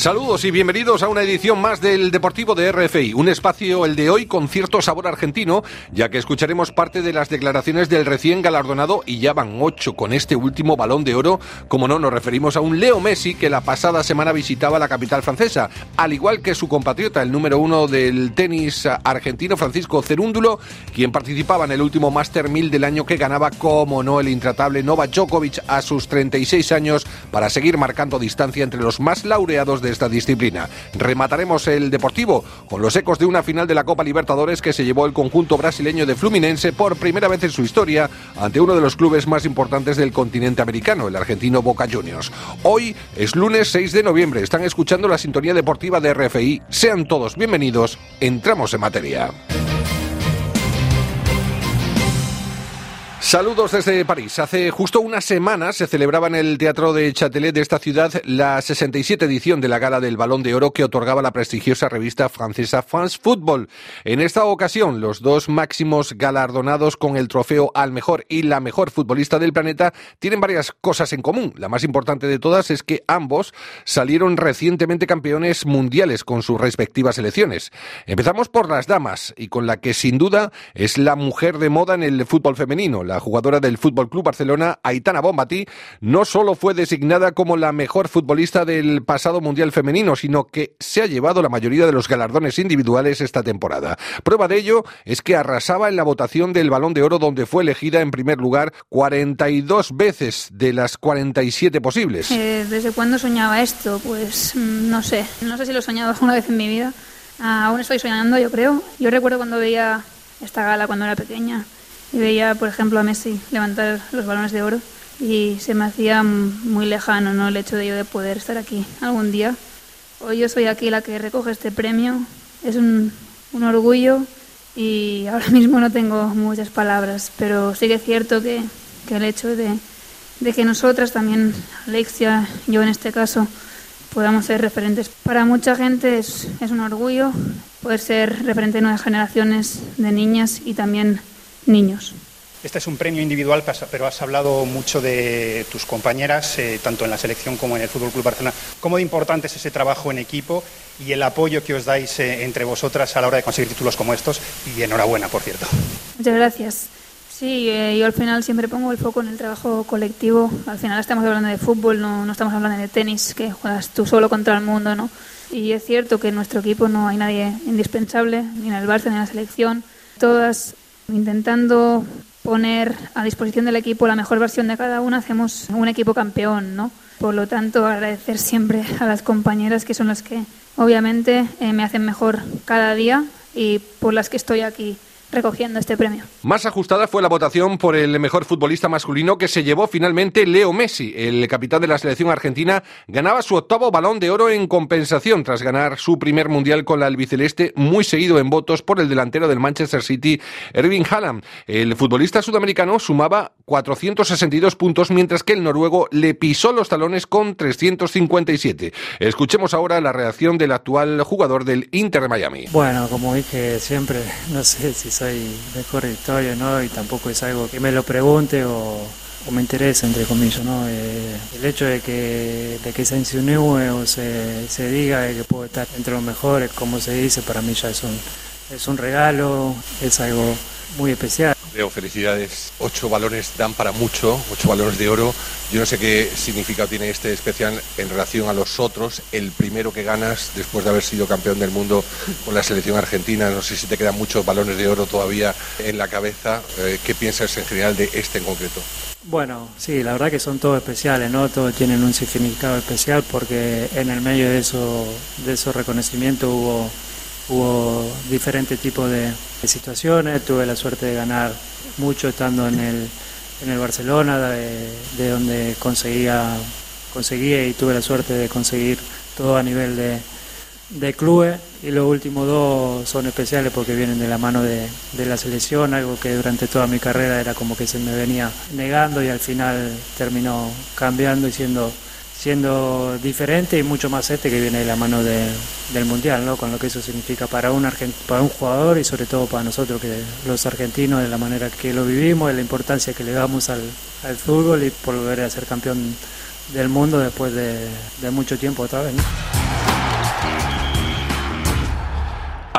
Saludos y bienvenidos a una edición más del Deportivo de RFI, un espacio el de hoy con cierto sabor argentino, ya que escucharemos parte de las declaraciones del recién galardonado y ya van ocho con este último balón de oro. Como no, nos referimos a un Leo Messi que la pasada semana visitaba la capital francesa, al igual que su compatriota, el número uno del tenis argentino, Francisco Cerúndulo, quien participaba en el último Master 1000 del año que ganaba, como no, el intratable Novak Djokovic a sus 36 años para seguir marcando distancia entre los más laureados de esta disciplina. Remataremos el Deportivo con los ecos de una final de la Copa Libertadores que se llevó el conjunto brasileño de Fluminense por primera vez en su historia ante uno de los clubes más importantes del continente americano, el argentino Boca Juniors. Hoy es lunes 6 de noviembre. Están escuchando la sintonía deportiva de RFI. Sean todos bienvenidos. Entramos en materia. Saludos desde París. Hace justo una semana se celebraba en el Teatro de Châtelet de esta ciudad la 67 edición de la Gala del Balón de Oro que otorgaba la prestigiosa revista francesa France Football. En esta ocasión, los dos máximos galardonados con el trofeo al mejor y la mejor futbolista del planeta tienen varias cosas en común. La más importante de todas es que ambos salieron recientemente campeones mundiales con sus respectivas selecciones. Empezamos por las damas y con la que sin duda es la mujer de moda en el fútbol femenino la jugadora del Fútbol Club Barcelona, Aitana Bombati, no solo fue designada como la mejor futbolista del pasado Mundial Femenino, sino que se ha llevado la mayoría de los galardones individuales esta temporada. Prueba de ello es que arrasaba en la votación del Balón de Oro, donde fue elegida en primer lugar 42 veces de las 47 posibles. Eh, ¿Desde cuándo soñaba esto? Pues mm, no sé. No sé si lo he soñado alguna vez en mi vida. aún estoy soñando, yo creo. Yo recuerdo cuando veía esta gala cuando era pequeña y veía, por ejemplo, a Messi levantar los balones de oro y se me hacía muy lejano ¿no? el hecho de poder estar aquí algún día. Hoy yo soy aquí la que recoge este premio, es un, un orgullo y ahora mismo no tengo muchas palabras, pero sí que es cierto que, que el hecho de, de que nosotras también, Alexia, yo en este caso, podamos ser referentes. Para mucha gente es, es un orgullo poder ser referente de nuevas generaciones de niñas y también niños. Este es un premio individual, pero has hablado mucho de tus compañeras, eh, tanto en la selección como en el Fútbol Club Barcelona. ¿Cómo de importante es ese trabajo en equipo y el apoyo que os dais eh, entre vosotras a la hora de conseguir títulos como estos? Y enhorabuena, por cierto. Muchas gracias. Sí, eh, yo al final siempre pongo el foco en el trabajo colectivo. Al final estamos hablando de fútbol, no, no estamos hablando de tenis, que juegas tú solo contra el mundo, ¿no? Y es cierto que en nuestro equipo no hay nadie indispensable, ni en el Barça ni en la selección. Todas intentando poner a disposición del equipo la mejor versión de cada uno, hacemos un equipo campeón, ¿no? Por lo tanto, agradecer siempre a las compañeras que son las que obviamente eh, me hacen mejor cada día y por las que estoy aquí recogiendo este premio. Más ajustada fue la votación por el mejor futbolista masculino que se llevó finalmente Leo Messi. El capitán de la selección argentina ganaba su octavo balón de oro en compensación tras ganar su primer mundial con la albiceleste, muy seguido en votos por el delantero del Manchester City, Erving Haaland. El futbolista sudamericano sumaba 462 puntos, mientras que el noruego le pisó los talones con 357. Escuchemos ahora la reacción del actual jugador del Inter de Miami. Bueno, como dije siempre, no sé si soy mejor historia, ¿no? Y tampoco es algo que me lo pregunte o, me interese, entre comillas, ¿no? Eh, el hecho de que, de que se insinúe o se, se diga que puedo estar entre los mejores, como se dice, para mí ya es un, es un regalo, es algo muy especial. Felicidades. Ocho balones dan para mucho, ocho balones de oro. Yo no sé qué significado tiene este especial en relación a los otros. El primero que ganas después de haber sido campeón del mundo con la selección argentina. No sé si te quedan muchos balones de oro todavía en la cabeza. Eh, ¿Qué piensas en general de este en concreto? Bueno, sí, la verdad que son todos especiales, ¿no? Todos tienen un significado especial porque en el medio de, eso, de esos reconocimientos hubo hubo diferentes tipos de, situaciones, tuve la suerte de ganar mucho estando en el, en el Barcelona, de, donde conseguía, conseguía y tuve la suerte de conseguir todo a nivel de, de clubes. Y los últimos dos son especiales porque vienen de la mano de, de, la selección, algo que durante toda mi carrera era como que se me venía negando y al final terminó cambiando y siendo siendo diferente y mucho más este que viene de la mano del Mundial, ¿no? con lo que eso significa para un, para un jugador y sobre todo para nosotros que los argentinos, de la manera que lo vivimos, de la importancia que le damos al, al fútbol y volver a ser campeón del mundo después de, de mucho tiempo otra vez. ¿no?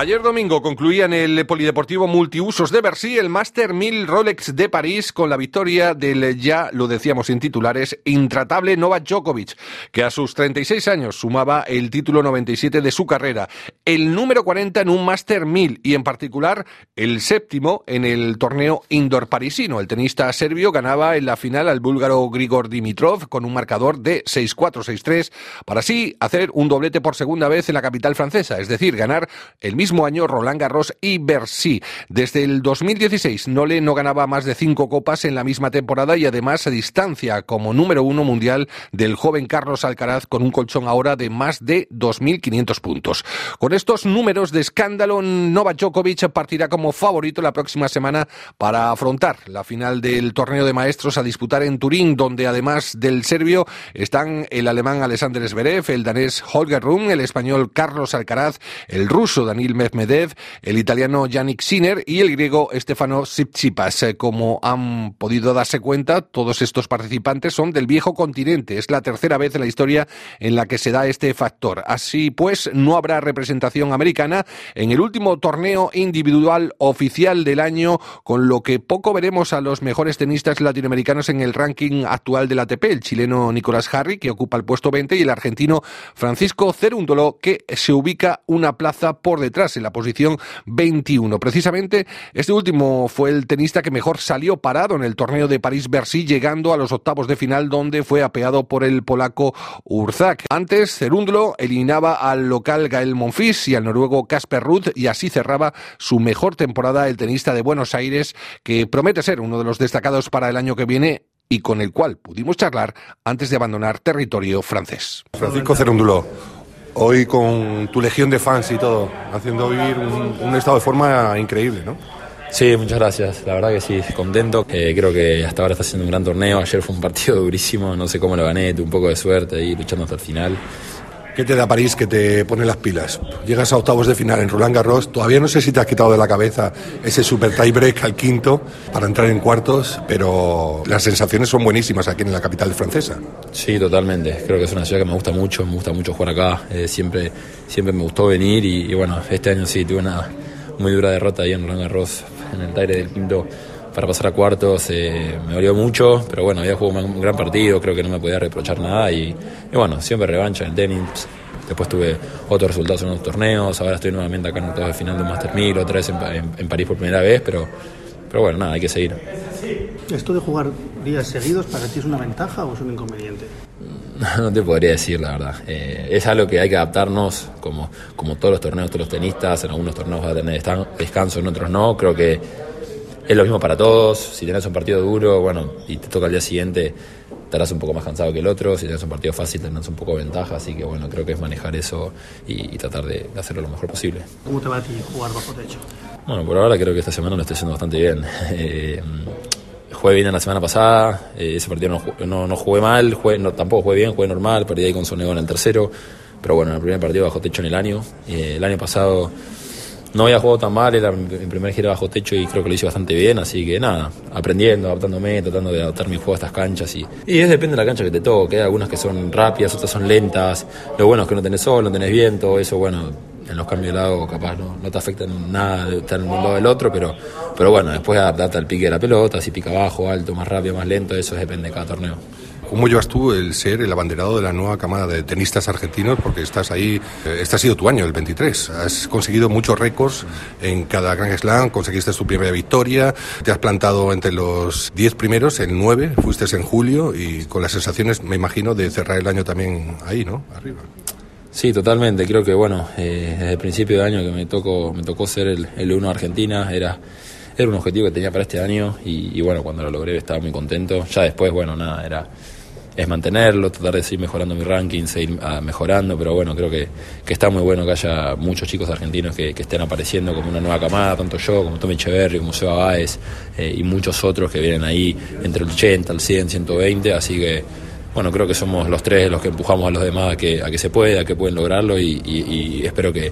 Ayer domingo concluía en el Polideportivo Multiusos de Bercy el Master 1000 Rolex de París con la victoria del ya, lo decíamos sin titulares, intratable Novak Djokovic, que a sus 36 años sumaba el título 97 de su carrera, el número 40 en un Master 1000 y en particular el séptimo en el torneo indoor parisino. El tenista serbio ganaba en la final al búlgaro Grigor Dimitrov con un marcador de 6-4, 6-3 para así hacer un doblete por segunda vez en la capital francesa, es decir, ganar el mismo año Roland Garros y Bercy. Desde el 2016, Nole no ganaba más de cinco copas en la misma temporada y además a distancia como número uno mundial del joven Carlos Alcaraz con un colchón ahora de más de 2.500 puntos. Con estos números de escándalo, Novak Djokovic partirá como favorito la próxima semana para afrontar la final del torneo de maestros a disputar en Turín, donde además del serbio están el alemán Alexander Zverev, el danés Holger Rune, el español Carlos Alcaraz, el ruso Daniel Medvedev, el italiano Yannick Sinner y el griego Stefano Tsitsipas. Eh, como han podido darse cuenta, todos estos participantes son del viejo continente. Es la tercera vez en la historia en la que se da este factor. Así pues, no habrá representación americana en el último torneo individual oficial del año, con lo que poco veremos a los mejores tenistas latinoamericanos en el ranking actual del ATP, el chileno Nicolás Harry, que ocupa el puesto 20, y el argentino Francisco Cerúndolo, que se ubica una plaza por detrás en la posición 21. Precisamente este último fue el tenista que mejor salió parado en el torneo de París-Bercy, llegando a los octavos de final donde fue apeado por el polaco Urzak. Antes, Cerúndolo eliminaba al local Gael Monfils y al noruego Casper Ruth y así cerraba su mejor temporada el tenista de Buenos Aires, que promete ser uno de los destacados para el año que viene y con el cual pudimos charlar antes de abandonar territorio francés. Francisco Cerúndolo, hoy con tu legión de fans y todo, haciendo vivir un, estado de forma increíble, ¿no? Sí, muchas gracias. La verdad que sí, contento. Eh, creo que hasta ahora está haciendo un gran torneo. Ayer fue un partido durísimo, no sé cómo lo gané, tuve un poco de suerte ahí luchando hasta el final. ¿Qué te da París que te pone las pilas? Llegas a octavos de final en Roland Garros, todavía no sé si te has quitado de la cabeza ese super tie break al quinto para entrar en cuartos, pero las sensaciones son buenísimas aquí en la capital francesa. Sí, totalmente. Creo que es una ciudad que me gusta mucho, me gusta mucho jugar acá. Eh, siempre, siempre me gustó venir y, bueno, este año sí tuve una muy dura derrota ahí en Roland Garros, en el taire del quinto para pasar a cuartos eh, me dolió mucho, pero bueno, había jugado un gran partido, creo que no me podía reprochar nada y, bueno, siempre revancha en el tenis. Después tuve otros resultados en otros torneos, ahora estoy nuevamente acá en octavos de final de Master 1000, otra vez en, París por primera vez, pero, pero bueno, nada, hay que seguir. ¿Esto de jugar días seguidos para ti es una ventaja o es un inconveniente? No, te podría decir, la verdad. Eh, es algo que hay que adaptarnos, como, como todos los torneos, todos los tenistas. En algunos torneos va a tener descanso, en otros no. Creo que es lo mismo para todos. Si tenés un partido duro, bueno, y te toca al día siguiente, estarás un poco más cansado que el otro. Si tenés un partido fácil, tendrás un poco de ventaja. Así que, bueno, creo que es manejar eso y, tratar de, hacerlo lo mejor posible. ¿Cómo te va a ti jugar bajo techo? Bueno, por ahora creo que esta semana lo estoy haciendo bastante bien. Eh, jugué bien la semana pasada, eh, ese partido no, no, jugué mal, jugué, no, tampoco jugué bien, jugué normal, perdí ahí con Sonego en el tercero, pero bueno, en el primer partido bajo techo en el año. Eh, el año pasado no había jugado tan mal, era mi primer gira bajo techo y creo que lo hice bastante bien, así que nada, aprendiendo, adaptándome, tratando de adaptar mi juego a estas canchas y, y es depende de la cancha que te toque, hay algunas que son rápidas, otras son lentas, lo bueno es que no tenés sol, no tenés viento, eso bueno, en los cambios de lado capaz no, no te afecta nada de estar en un lado del otro, pero, pero bueno, después adaptarte al pique de la pelota, si pica abajo, alto, más rápido, más lento, eso depende de cada torneo. ¿Cómo llevas tú el ser el abanderado de la nueva camada de tenistas argentinos? Porque estás ahí, eh, este ha sido tu año, el 23. Has conseguido muchos récords en cada Grand Slam, conseguiste tu primera victoria, te has plantado entre los 10 primeros, el 9, fuiste en julio y con las sensaciones, me imagino, de cerrar el año también ahí, ¿no? Arriba. Sí, totalmente. Creo que, bueno, eh, desde el principio de año que me tocó, me tocó ser el, el uno Argentina, era era un objetivo que tenía para este año y, y, bueno, cuando lo logré estaba muy contento. Ya después, bueno, nada, era es mantenerlo, tratar de seguir mejorando mi ranking, seguir ah, mejorando, pero bueno, creo que, que, está muy bueno que haya muchos chicos argentinos que, estén apareciendo como una nueva camada, tanto yo como Tommy Echeverry, como Seba Baez eh, y muchos otros que vienen ahí entre el 80, el 100, 120, así que bueno, creo que somos los tres los que empujamos a los demás a que, a que se pueda, a que pueden lograrlo y, espero que,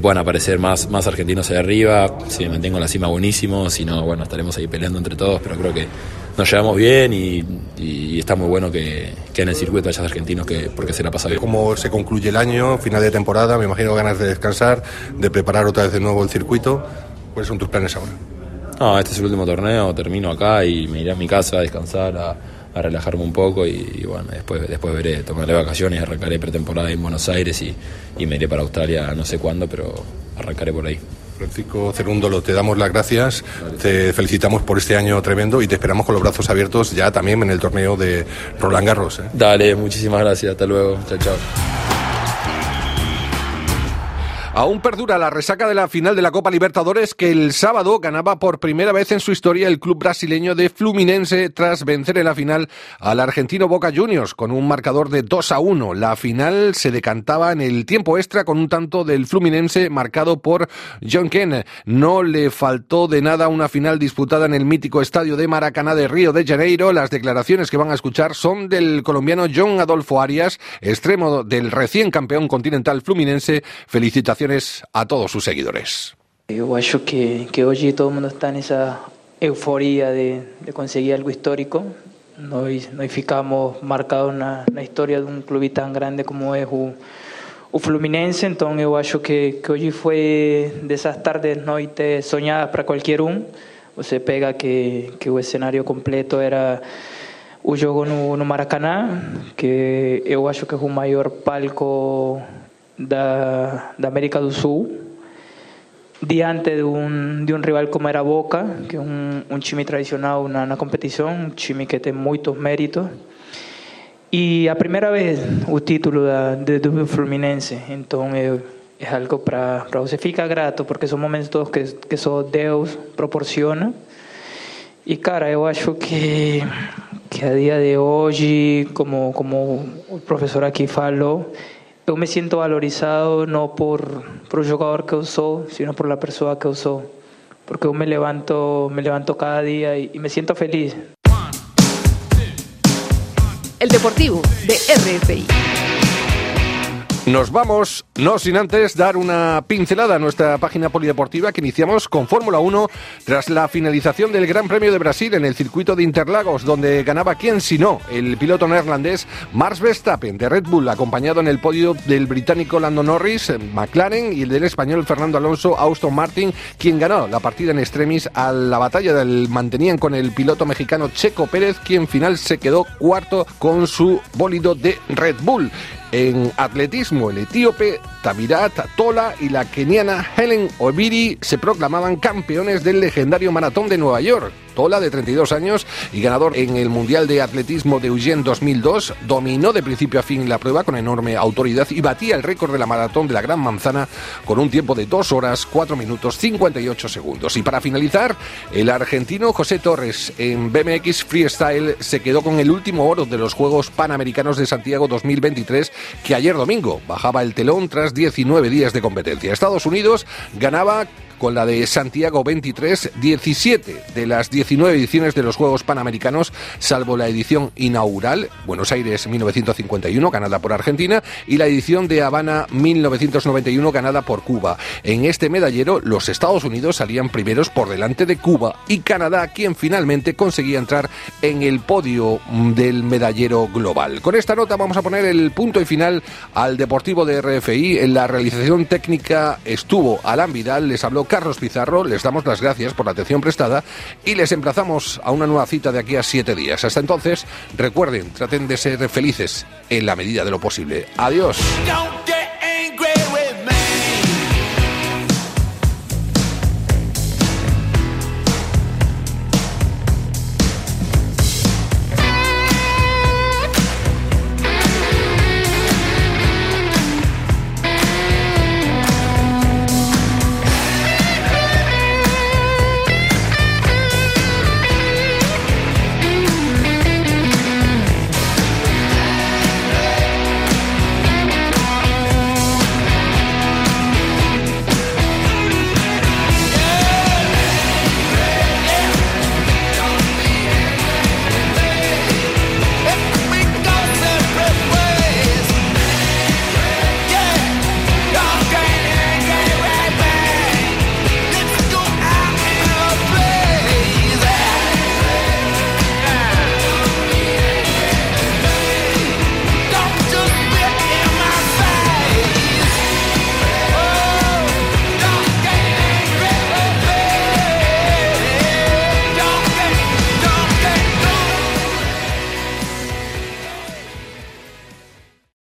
puedan aparecer más, más argentinos ahí arriba. Si me mantengo en la cima, buenísimo. Si no, bueno, estaremos ahí peleando entre todos, pero creo que nos llevamos bien y, está muy bueno que, en el circuito haya argentinos que, porque se la pasa bien. ¿Cómo se concluye el año, final de temporada? Me imagino ganas de descansar, de preparar otra vez de nuevo el circuito. ¿Cuáles son tus planes ahora? No, este es el último torneo, termino acá y me iré a mi casa a descansar, a a relajarme un poco y, bueno, después, después veré, tomaré vacaciones, arrancaré pretemporada en Buenos Aires y, y me iré para Australia no sé cuándo, pero arrancaré por ahí. Francisco Cerúndolo, te damos las gracias, te felicitamos por este año tremendo y te esperamos con los brazos abiertos ya también en el torneo de Roland Garros. ¿eh? Dale, muchísimas gracias, hasta luego, chao, chao. Aún perdura la resaca de la final de la Copa Libertadores que el sábado ganaba por primera vez en su historia el club brasileño de Fluminense tras vencer en la final al argentino Boca Juniors con un marcador de 2 a 1. La final se decantaba en el tiempo extra con un tanto del Fluminense marcado por John Ken. No le faltó de nada una final disputada en el mítico estadio de Maracaná de Río de Janeiro. Las declaraciones que van a escuchar son del colombiano John Adolfo Arias, extremo del recién campeón continental Fluminense. Felicitaciones a todos sus seguidores. Yo acho que, que hoy todo el mundo está en esa euforia de, de conseguir algo histórico. Nós, nós ficamos marcados na, na história de um clube tão grande como é o, o Fluminense, então eu acho que, que hoje foi dessas tardes, noites sonhadas para qualquer um. Você pega que, que o cenário completo era o jogo no, no Maracanã, que eu acho que é o maior palco da, da América do Sul diante de un, de un rival como era Boca, que é um, um time tradicional na, na competição, um time que tem muitos méritos. E a primeira vez o título da, de, do Fluminense, então é, é algo para você ficar grato, porque são momentos que, que só Deus proporciona. E cara, eu acho que, que a dia de hoje, como, como o professor aqui falou, yo me siento valorizado no por, por el jugador que usó, sino por la persona que usó. Porque yo me levanto, me levanto cada día y, y me siento feliz. El Deportivo de RFI. Nos vamos, no sin antes dar una pincelada a nuestra página polideportiva que iniciamos con Fórmula 1 tras la finalización del Gran Premio de Brasil en el circuito de Interlagos, donde ganaba quién si no, el piloto neerlandés Max Verstappen de Red Bull, acompañado en el podio del británico Lando Norris, McLaren y el del español Fernando Alonso, Austin Martin, quien ganó la partida en extremis a la batalla del mantenían con el piloto mexicano Checo Pérez, quien final se quedó cuarto con su bólido de Red Bull. En atletismo, el etíope Tamirat Tola y la keniana Helen Obiri se proclamaban campeones del legendario maratón de Nueva York. Tola, de 32 años y ganador en el Mundial de Atletismo de Eugene 2002, dominó de principio a fin la prueba con enorme autoridad y batía el récord de la maratón de la Gran Manzana con un tiempo de 2 horas, 4 minutos, 58 segundos. Y para finalizar, el argentino José Torres en BMX Freestyle se quedó con el último oro de los Juegos Panamericanos de Santiago 2023, que ayer domingo bajaba el telón tras 19 días de competencia. Estados Unidos ganaba con la de Santiago 23, 17 de las 19 ediciones de los Juegos Panamericanos, salvo la edición inaugural, Buenos Aires 1951, ganada por Argentina, y la edición de Habana 1991, ganada por Cuba. En este medallero, los Estados Unidos salían primeros por delante de Cuba y Canadá, quien finalmente conseguía entrar en el podio del medallero global. Con esta nota vamos a poner el punto y final al Deportivo de RFI. En la realización técnica estuvo Alan Vidal, les habló Carlos Pizarro, les damos las gracias por la atención prestada y les emplazamos a una nueva cita de aquí a siete días. Hasta entonces, recuerden, traten de ser felices en la medida de lo posible. Adiós.